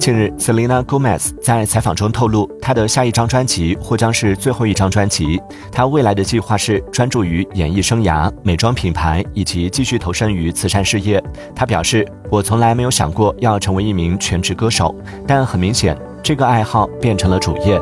近日，Selena Gomez 在采访中透露，她的下一张专辑或将是最后一张专辑。她未来的计划是专注于演艺生涯、美妆品牌以及继续投身于慈善事业。她表示，我从来没有想过要成为一名全职歌手，但很明显，这个爱好变成了主业。